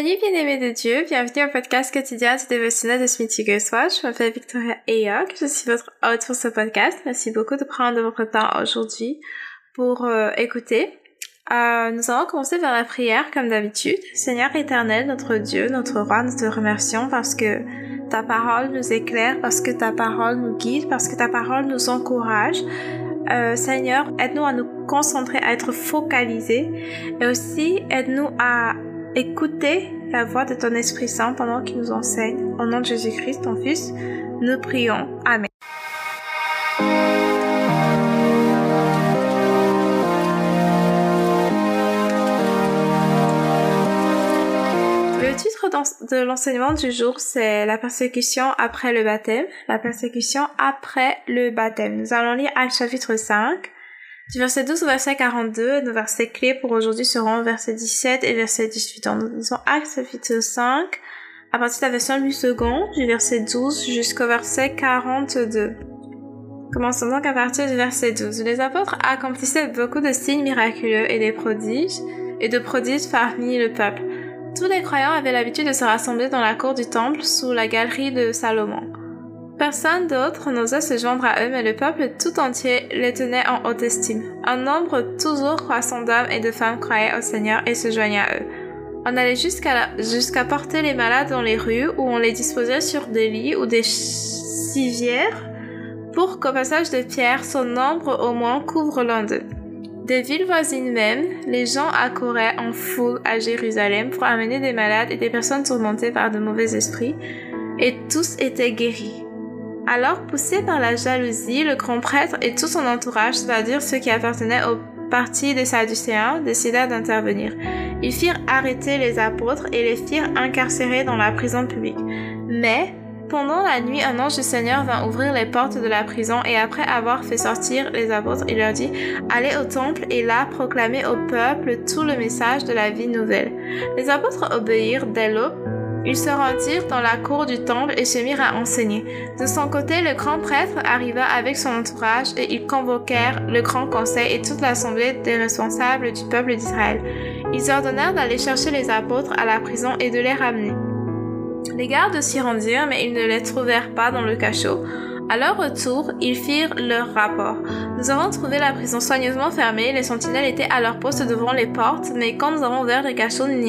Salut bien-aimés de Dieu, bienvenue au podcast quotidien du dévotionnel de Smithy Goswell. Je m'appelle Victoria Ayok, je suis votre hôte pour ce podcast. Merci beaucoup de prendre votre temps aujourd'hui pour euh, écouter. Euh, nous allons commencer par la prière comme d'habitude. Seigneur éternel, notre Dieu, notre roi, nous te remercions parce que ta parole nous éclaire, parce que ta parole nous guide, parce que ta parole nous encourage. Euh, Seigneur, aide-nous à nous concentrer, à être focalisés et aussi aide-nous à écouter la voix de ton Esprit Saint pendant qu'il nous enseigne. Au nom de Jésus-Christ, ton Fils, nous prions. Amen. Le titre de l'enseignement du jour, c'est la persécution après le baptême. La persécution après le baptême. Nous allons lire Acte chapitre 5, du verset 12 au verset 42, nos versets clés pour aujourd'hui seront verset 17 et verset 18. Donc, nous lisons Acte chapitre 5, à partir de la version 8 secondes, du verset 12 jusqu'au verset 42. Commençons donc à partir du verset 12. Les apôtres accomplissaient beaucoup de signes miraculeux et des prodiges, et de prodiges parmi le peuple. Tous les croyants avaient l'habitude de se rassembler dans la cour du temple sous la galerie de Salomon. Personne d'autre n'osait se joindre à eux, mais le peuple tout entier les tenait en haute estime. Un nombre toujours croissant d'hommes et de femmes croyaient au Seigneur et se joignaient à eux. On allait jusqu'à porter les malades dans les rues où on les disposait sur des lits ou des civières pour qu'au passage de Pierre, son nombre au moins couvre l'un d'eux. Des villes voisines même, les gens accouraient en foule à Jérusalem pour amener des malades et des personnes tourmentées par de mauvais esprits, et tous étaient guéris. Alors, poussé par la jalousie, le grand prêtre et tout son entourage, c'est-à-dire ceux qui appartenaient au parti des Sadducéens, décidèrent d'intervenir. Ils firent arrêter les apôtres et les firent incarcérer dans la prison publique. Mais, pendant la nuit, un ange du Seigneur vint ouvrir les portes de la prison et après avoir fait sortir les apôtres, il leur dit, allez au temple et là proclamez au peuple tout le message de la vie nouvelle. Les apôtres obéirent dès l'aube ils se rendirent dans la cour du temple et se mirent à enseigner. De son côté, le grand prêtre arriva avec son entourage et ils convoquèrent le grand conseil et toute l'assemblée des responsables du peuple d'Israël. Ils ordonnèrent d'aller chercher les apôtres à la prison et de les ramener. Les gardes s'y rendirent, mais ils ne les trouvèrent pas dans le cachot. À leur retour, ils firent leur rapport. Nous avons trouvé la prison soigneusement fermée, les sentinelles étaient à leur poste devant les portes, mais quand nous avons ouvert les cachots, nous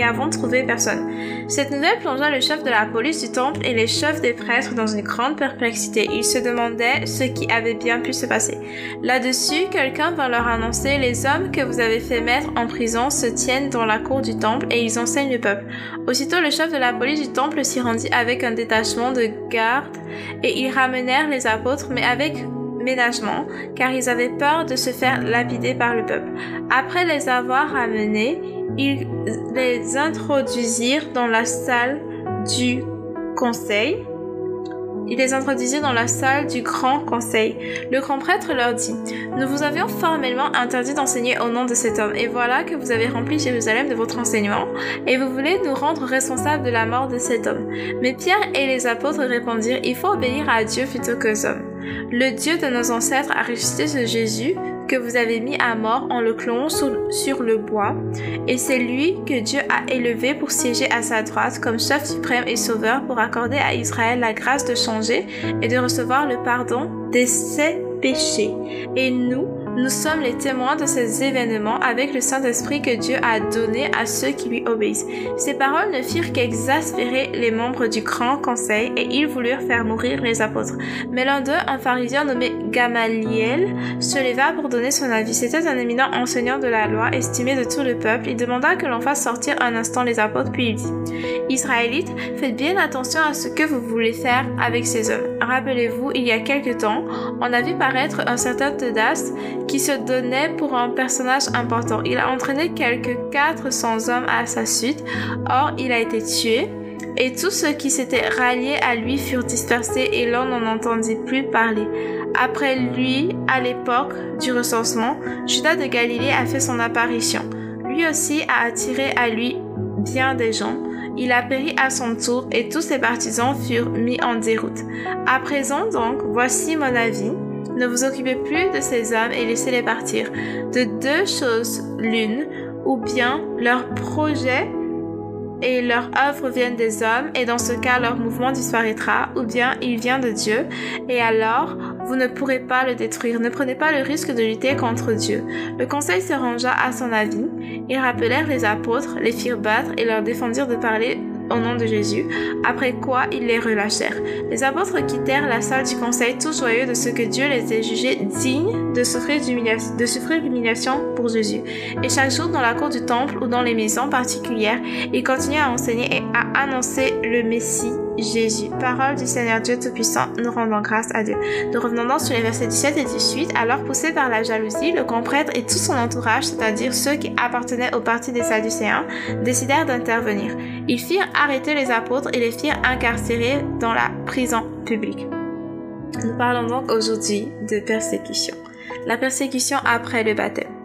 n'y avons trouvé personne. Cette nouvelle plongea le chef de la police du temple et les chefs des prêtres dans une grande perplexité. Ils se demandaient ce qui avait bien pu se passer. Là-dessus, quelqu'un vint leur annoncer Les hommes que vous avez fait mettre en prison se tiennent dans la cour du temple et ils enseignent le peuple. Aussitôt, le chef de la police du temple s'y rendit avec un détachement de gardes et ils ramenèrent les apôtres, mais avec ménagement, car ils avaient peur de se faire lapider par le peuple. Après les avoir ramenés, ils les introduisirent dans la salle du conseil. Ils les introduisirent dans la salle du grand conseil. Le grand prêtre leur dit, Nous vous avions formellement interdit d'enseigner au nom de cet homme, et voilà que vous avez rempli Jérusalem de votre enseignement, et vous voulez nous rendre responsables de la mort de cet homme. Mais Pierre et les apôtres répondirent, Il faut obéir à Dieu plutôt qu'aux hommes. Le Dieu de nos ancêtres a ressuscité ce Jésus que vous avez mis à mort en le clouant sur le bois, et c'est lui que Dieu a élevé pour siéger à sa droite comme chef suprême et sauveur pour accorder à Israël la grâce de changer et de recevoir le pardon de ses péchés. Et nous, nous sommes les témoins de ces événements avec le Saint-Esprit que Dieu a donné à ceux qui lui obéissent. Ces paroles ne firent qu'exaspérer les membres du grand conseil et ils voulurent faire mourir les apôtres. Mais l'un d'eux, un pharisien nommé Gamaliel, se leva pour donner son avis. C'était un éminent enseignant de la loi, estimé de tout le peuple. Il demanda que l'on fasse sortir un instant les apôtres, puis il dit, Israélites, faites bien attention à ce que vous voulez faire avec ces hommes. Rappelez-vous, il y a quelque temps, on a vu paraître un certain Teudas qui se donnait pour un personnage important. Il a entraîné quelques 400 hommes à sa suite. Or, il a été tué. Et tous ceux qui s'étaient ralliés à lui furent dispersés et l'on n'en entendit plus parler. Après lui, à l'époque du recensement, Judas de Galilée a fait son apparition. Lui aussi a attiré à lui bien des gens. Il a péri à son tour et tous ses partisans furent mis en déroute. À présent donc, voici mon avis. Ne vous occupez plus de ces hommes et laissez-les partir. De deux choses l'une, ou bien leur projet et leur œuvre viennent des hommes, et dans ce cas leur mouvement disparaîtra, ou bien il vient de Dieu, et alors vous ne pourrez pas le détruire. Ne prenez pas le risque de lutter contre Dieu. Le conseil se rangea à son avis. Ils rappelèrent les apôtres, les firent battre et leur défendirent de parler au nom de Jésus, après quoi ils les relâchèrent. Les apôtres quittèrent la salle du conseil tout joyeux de ce que Dieu les ait jugés dignes de souffrir l'humiliation pour Jésus. Et chaque jour dans la cour du temple ou dans les maisons particulières, ils continuaient à enseigner et à annoncer le Messie Jésus. Parole du Seigneur Dieu Tout-Puissant, nous rendons grâce à Dieu. Nous revenons donc sur les versets 17 et 18. Alors poussé par la jalousie, le grand prêtre et tout son entourage, c'est-à-dire ceux qui appartenaient au parti des Sadducéens, décidèrent d'intervenir. Ils firent arrêter les apôtres et les firent incarcérer dans la prison publique. Nous parlons donc aujourd'hui de persécution. La persécution après le baptême.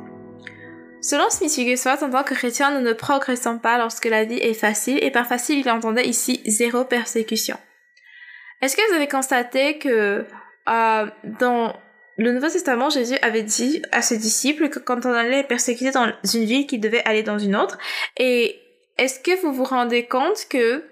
Selon Smith Wigglesworth, en tant que chrétien, nous ne progressons pas lorsque la vie est facile, et par facile, il entendait ici zéro persécution. Est-ce que vous avez constaté que euh, dans le Nouveau Testament, Jésus avait dit à ses disciples que quand on allait persécuter dans une ville, qu'il devait aller dans une autre? Et est-ce que vous vous rendez compte que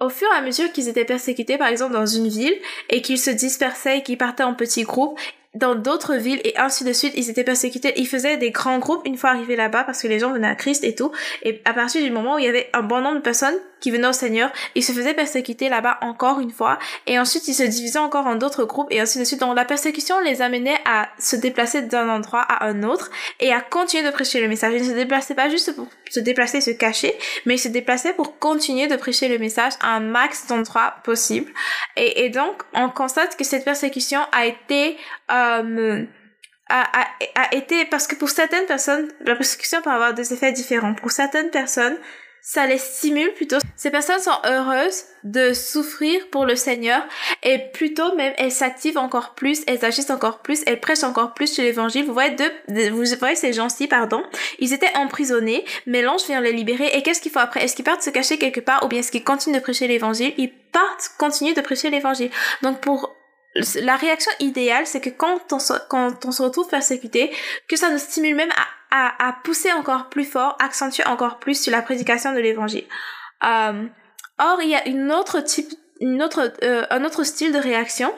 au fur et à mesure qu'ils étaient persécutés, par exemple, dans une ville, et qu'ils se dispersaient et qu'ils partaient en petits groupes, dans d'autres villes et ainsi de suite, ils étaient persécutés. Ils faisaient des grands groupes une fois arrivés là-bas parce que les gens venaient à Christ et tout. Et à partir du moment où il y avait un bon nombre de personnes qui venaient au Seigneur, ils se faisaient persécuter là-bas encore une fois. Et ensuite, ils se divisaient encore en d'autres groupes et ainsi de suite. Donc la persécution les amenait à se déplacer d'un endroit à un autre et à continuer de prêcher le message. Ils ne se déplaçaient pas juste pour se déplacer et se cacher, mais ils se déplaçaient pour continuer de prêcher le message à un max d'endroits possible. Et, donc, on constate que cette persécution a été euh, a, été parce que pour certaines personnes la persécution peut avoir des effets différents pour certaines personnes ça les stimule plutôt. Ces personnes sont heureuses de souffrir pour le Seigneur et plutôt même elles s'activent encore plus, elles agissent encore plus, elles prêchent encore plus sur l'évangile. Vous voyez deux, vous voyez ces gens-ci, pardon, ils étaient emprisonnés, mais l'ange vient les libérer et qu'est-ce qu'il faut après? Est-ce qu'ils partent se cacher quelque part ou bien est-ce qu'ils continuent de prêcher l'évangile? Ils partent continuer de prêcher l'évangile. Donc pour la réaction idéale, c'est que quand on, quand on se retrouve persécuté, que ça nous stimule même à, à, pousser encore plus fort, accentuer encore plus sur la prédication de l'évangile. Euh, or, il y a une autre type une autre euh, un autre style de réaction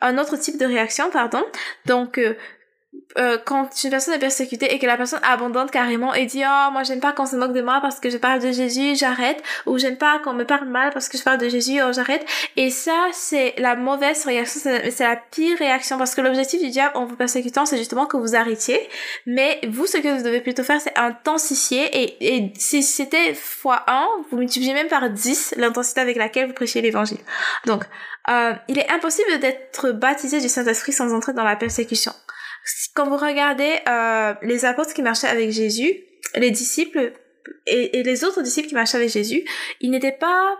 un autre type de réaction pardon donc euh, euh, quand une personne est persécutée et que la personne abandonne carrément et dit oh moi j'aime pas qu'on se moque de moi parce que je parle de Jésus j'arrête. Ou j'aime pas qu'on me parle mal parce que je parle de Jésus oh j'arrête. Et ça c'est la mauvaise réaction c'est la pire réaction parce que l'objectif du diable en vous persécutant c'est justement que vous arrêtiez. Mais vous ce que vous devez plutôt faire c'est intensifier et, et si c'était fois 1 vous multipliez même par 10 l'intensité avec laquelle vous prêchez l'évangile. Donc euh, il est impossible d'être baptisé du Saint-Esprit sans entrer dans la persécution quand vous regardez euh, les apôtres qui marchaient avec Jésus, les disciples et, les autres disciples qui marchaient avec Jésus, ils n'étaient pas,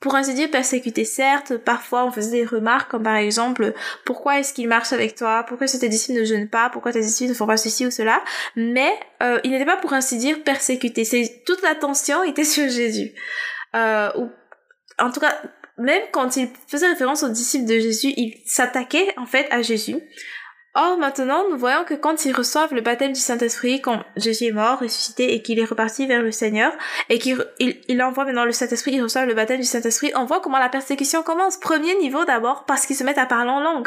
pour ainsi dire, persécutés. Certes, parfois on faisait des remarques comme par exemple, pourquoi est-ce qu'ils marchent avec toi? Pourquoi est-ce que tes disciples ne jeûnent pas? Pourquoi tes disciples ne font pas ceci ou cela? Mais euh, ils n'étaient pas, pour ainsi dire, persécutés. Toute l'attention était sur Jésus. Euh, ou en tout cas, même quand ils faisaient référence aux disciples de Jésus, ils s'attaquaient en fait à Jésus. Or, maintenant, nous voyons que quand ils reçoivent le baptême du Saint-Esprit, quand Jésus est mort, ressuscité et qu'il est reparti vers le Seigneur, et qu'il il, envoie maintenant le Saint-Esprit, il reçoit le baptême du Saint-Esprit, on voit comment la persécution commence. Premier niveau d'abord, parce qu'ils se mettent à parler en langue.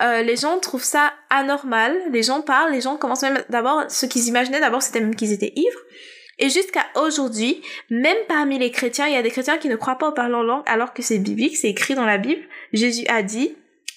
Euh, les gens trouvent ça anormal, les gens parlent, les gens commencent même d'abord, ce qu'ils imaginaient d'abord, c'était même qu'ils étaient ivres. Et jusqu'à aujourd'hui, même parmi les chrétiens, il y a des chrétiens qui ne croient pas au parler en langue alors que c'est biblique, c'est écrit dans la Bible. Jésus a dit,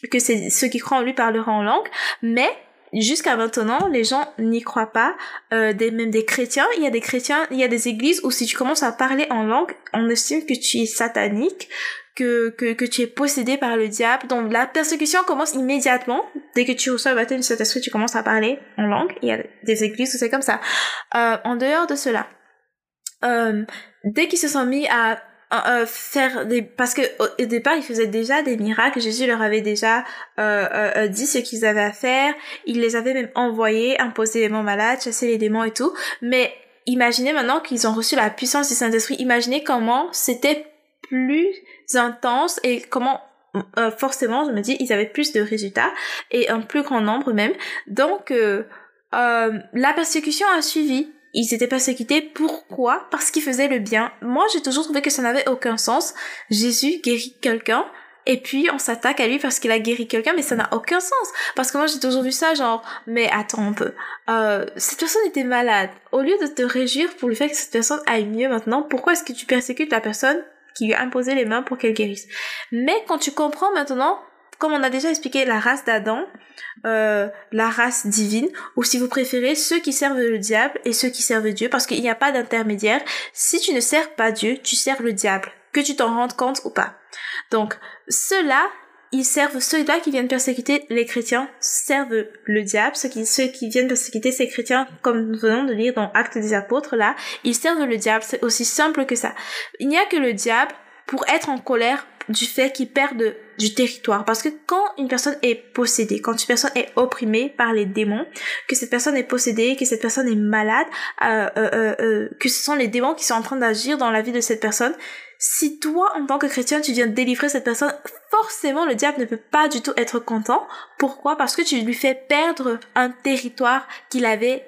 que c'est ceux qui croient en lui parleront en langue, mais jusqu'à maintenant, les gens n'y croient pas. Euh, des, même des chrétiens, il y a des chrétiens, il y a des églises où si tu commences à parler en langue, on estime que tu es satanique, que, que, que tu es possédé par le diable. Donc la persécution commence immédiatement. Dès que tu reçois le baptême du Saint-Esprit, tu commences à parler en langue. Il y a des églises où c'est comme ça. Euh, en dehors de cela, euh, dès qu'ils se sont mis à euh, faire des parce que au départ ils faisaient déjà des miracles. Jésus leur avait déjà euh, euh, dit ce qu'ils avaient à faire. Il les avait même envoyés imposer les mots malades chasser les démons et tout. Mais imaginez maintenant qu'ils ont reçu la puissance du Saint-Esprit. Imaginez comment c'était plus intense et comment forcément je me dis ils avaient plus de résultats et un plus grand nombre même. Donc la persécution a suivi ils étaient persécutés. Pourquoi? Parce qu'ils faisaient le bien. Moi, j'ai toujours trouvé que ça n'avait aucun sens. Jésus guérit quelqu'un. Et puis on s'attaque à lui parce qu'il a guéri quelqu'un, mais ça n'a aucun sens. Parce que moi j'ai toujours vu ça genre, mais attends un peu, euh, cette personne était malade. Au lieu de te réjouir pour le fait que cette personne aille mieux maintenant, pourquoi est-ce que tu persécutes la personne qui lui a imposé les mains pour qu'elle guérisse? Mais quand tu comprends maintenant comme on a déjà expliqué la race d'Adam, euh, la race divine, ou si vous préférez, ceux qui servent le diable et ceux qui servent Dieu, parce qu'il n'y a pas d'intermédiaire. Si tu ne sers pas Dieu, tu sers le diable, que tu t'en rendes compte ou pas. Donc, ceux-là, ils servent, ceux-là qui viennent persécuter les chrétiens servent le diable, ceux qui, ceux qui viennent persécuter ces chrétiens, comme nous venons de lire dans Actes des apôtres, là, ils servent le diable, c'est aussi simple que ça. Il n'y a que le diable pour être en colère du fait qu'ils perdent du territoire. Parce que quand une personne est possédée, quand une personne est opprimée par les démons, que cette personne est possédée, que cette personne est malade, euh, euh, euh, que ce sont les démons qui sont en train d'agir dans la vie de cette personne, si toi, en tant que chrétien, tu viens délivrer cette personne, forcément, le diable ne peut pas du tout être content. Pourquoi? Parce que tu lui fais perdre un territoire qu'il avait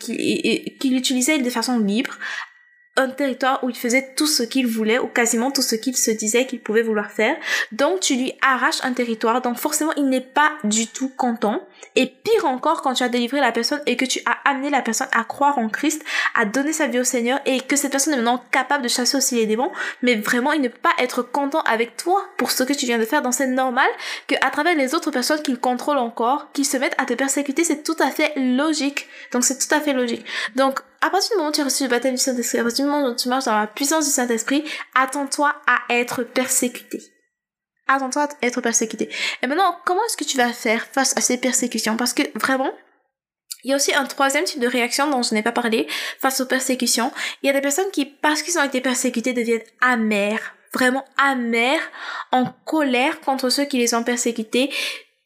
qu'il utilisait de façon libre un territoire où il faisait tout ce qu'il voulait ou quasiment tout ce qu'il se disait qu'il pouvait vouloir faire. Donc tu lui arraches un territoire, donc forcément il n'est pas du tout content. Et pire encore quand tu as délivré la personne et que tu as amené la personne à croire en Christ, à donner sa vie au Seigneur et que cette personne est maintenant capable de chasser aussi les démons, mais vraiment il ne peut pas être content avec toi pour ce que tu viens de faire. Donc c'est normal que à travers les autres personnes qu'il contrôle encore, qu'ils se mettent à te persécuter, c'est tout à fait logique. Donc c'est tout à fait logique. Donc à partir du moment où tu as reçu le baptême du Saint-Esprit, à partir du moment où tu marches dans la puissance du Saint-Esprit, attends-toi à être persécuté. Attends-toi à être persécuté. Et maintenant, comment est-ce que tu vas faire face à ces persécutions? Parce que vraiment, il y a aussi un troisième type de réaction dont je n'ai pas parlé face aux persécutions. Il y a des personnes qui, parce qu'ils ont été persécutés, deviennent amères, vraiment amères, en colère contre ceux qui les ont persécutés,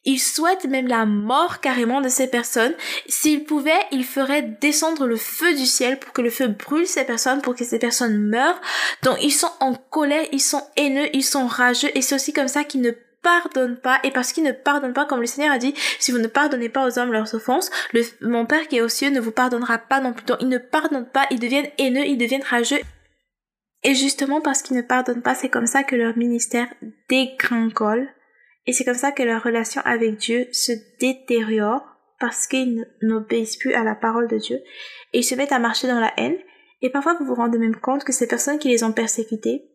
il souhaite même la mort carrément de ces personnes. S'il pouvait, il ferait descendre le feu du ciel pour que le feu brûle ces personnes, pour que ces personnes meurent. Donc ils sont en colère, ils sont haineux, ils sont rageux. Et c'est aussi comme ça qu'ils ne pardonnent pas. Et parce qu'ils ne pardonnent pas comme le Seigneur a dit si vous ne pardonnez pas aux hommes leurs offenses mon Père qui est aux cieux ne vous pardonnera pas non plus. Donc ils ne pardonnent pas ils deviennent haineux ils deviennent rageux. Et justement parce qu'ils ne pardonnent pas c'est comme ça que leur ministère dégringole et c'est comme ça que leur relation avec Dieu se détériore parce qu'ils n'obéissent plus à la parole de Dieu et ils se mettent à marcher dans la haine. Et parfois vous vous rendez même compte que ces personnes qui les ont persécutés,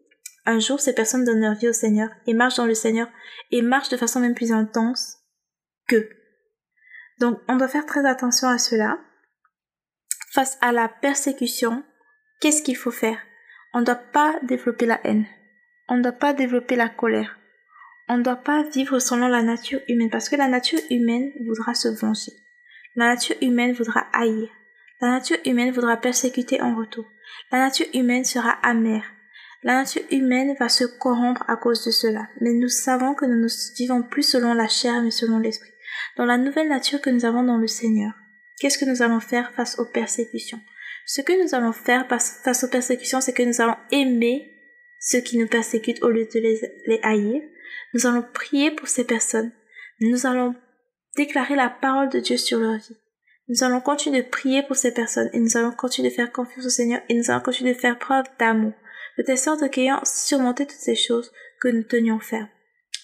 un jour ces personnes donnent leur vie au Seigneur et marchent dans le Seigneur et marchent de façon même plus intense qu'eux. Donc on doit faire très attention à cela. Face à la persécution, qu'est-ce qu'il faut faire? On ne doit pas développer la haine. On ne doit pas développer la colère on ne doit pas vivre selon la nature humaine parce que la nature humaine voudra se venger. La nature humaine voudra haïr. La nature humaine voudra persécuter en retour. La nature humaine sera amère. La nature humaine va se corrompre à cause de cela. Mais nous savons que nous ne vivons plus selon la chair mais selon l'esprit. Dans la nouvelle nature que nous avons dans le Seigneur, qu'est-ce que nous allons faire face aux persécutions? Ce que nous allons faire face aux persécutions, c'est que nous allons aimer ceux qui nous persécutent au lieu de les, les haïr. Nous allons prier pour ces personnes. Nous allons déclarer la parole de Dieu sur leur vie. Nous allons continuer de prier pour ces personnes et nous allons continuer de faire confiance au Seigneur et nous allons continuer de faire preuve d'amour, de telle sorte qu'ayant surmonté toutes ces choses, que nous tenions ferme.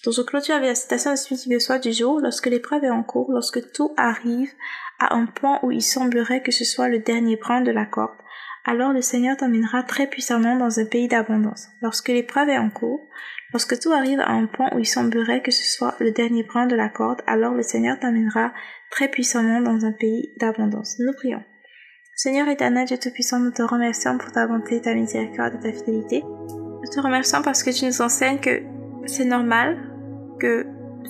Donc je clôture avec la citation de soir du jour, lorsque l'épreuve est en cours, lorsque tout arrive à un point où il semblerait que ce soit le dernier brin de la corde, alors le Seigneur t'emmènera très puissamment dans un pays d'abondance. Lorsque l'épreuve est en cours, Lorsque tout arrive à un point où il semblerait que ce soit le dernier brin de la corde, alors le Seigneur t'amènera très puissamment dans un pays d'abondance. Nous prions. Seigneur éternel, Dieu Tout-Puissant, nous te remercions pour ta bonté, ta miséricorde et ta fidélité. Nous te remercions parce que tu nous enseignes que c'est normal que,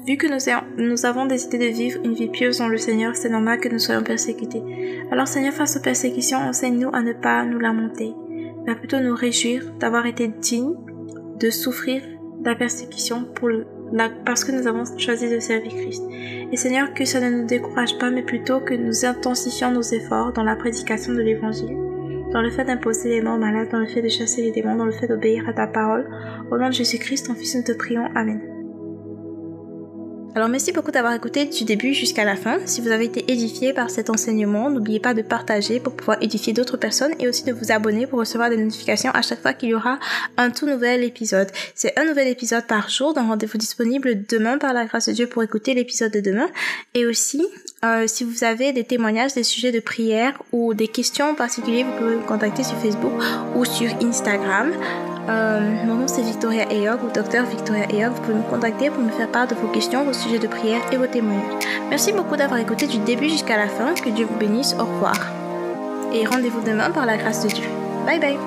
vu que nous, avons décidé de vivre une vie pieuse dans le Seigneur, c'est normal que nous soyons persécutés. Alors Seigneur, face aux persécutions, enseigne-nous à ne pas nous lamenter, mais plutôt nous réjouir d'avoir été dignes de souffrir la persécution parce que nous avons choisi de servir Christ. Et Seigneur, que ça ne nous décourage pas, mais plutôt que nous intensifions nos efforts dans la prédication de l'Évangile, dans le fait d'imposer les morts malades, dans le fait de chasser les démons, dans le fait d'obéir à ta parole. Au nom de Jésus-Christ, ton Fils, nous te prions. Amen. Alors merci beaucoup d'avoir écouté du début jusqu'à la fin. Si vous avez été édifié par cet enseignement, n'oubliez pas de partager pour pouvoir édifier d'autres personnes et aussi de vous abonner pour recevoir des notifications à chaque fois qu'il y aura un tout nouvel épisode. C'est un nouvel épisode par jour, donc rendez-vous disponible demain par la grâce de Dieu pour écouter l'épisode de demain. Et aussi, euh, si vous avez des témoignages, des sujets de prière ou des questions en particulier, vous pouvez me contacter sur Facebook ou sur Instagram. Euh, mon nom c'est Victoria Eyog ou Docteur Victoria Eyog. Vous pouvez me contacter pour me faire part de vos questions, vos sujets de prière et vos témoignages. Merci beaucoup d'avoir écouté du début jusqu'à la fin. Que Dieu vous bénisse. Au revoir. Et rendez-vous demain par la grâce de Dieu. Bye bye.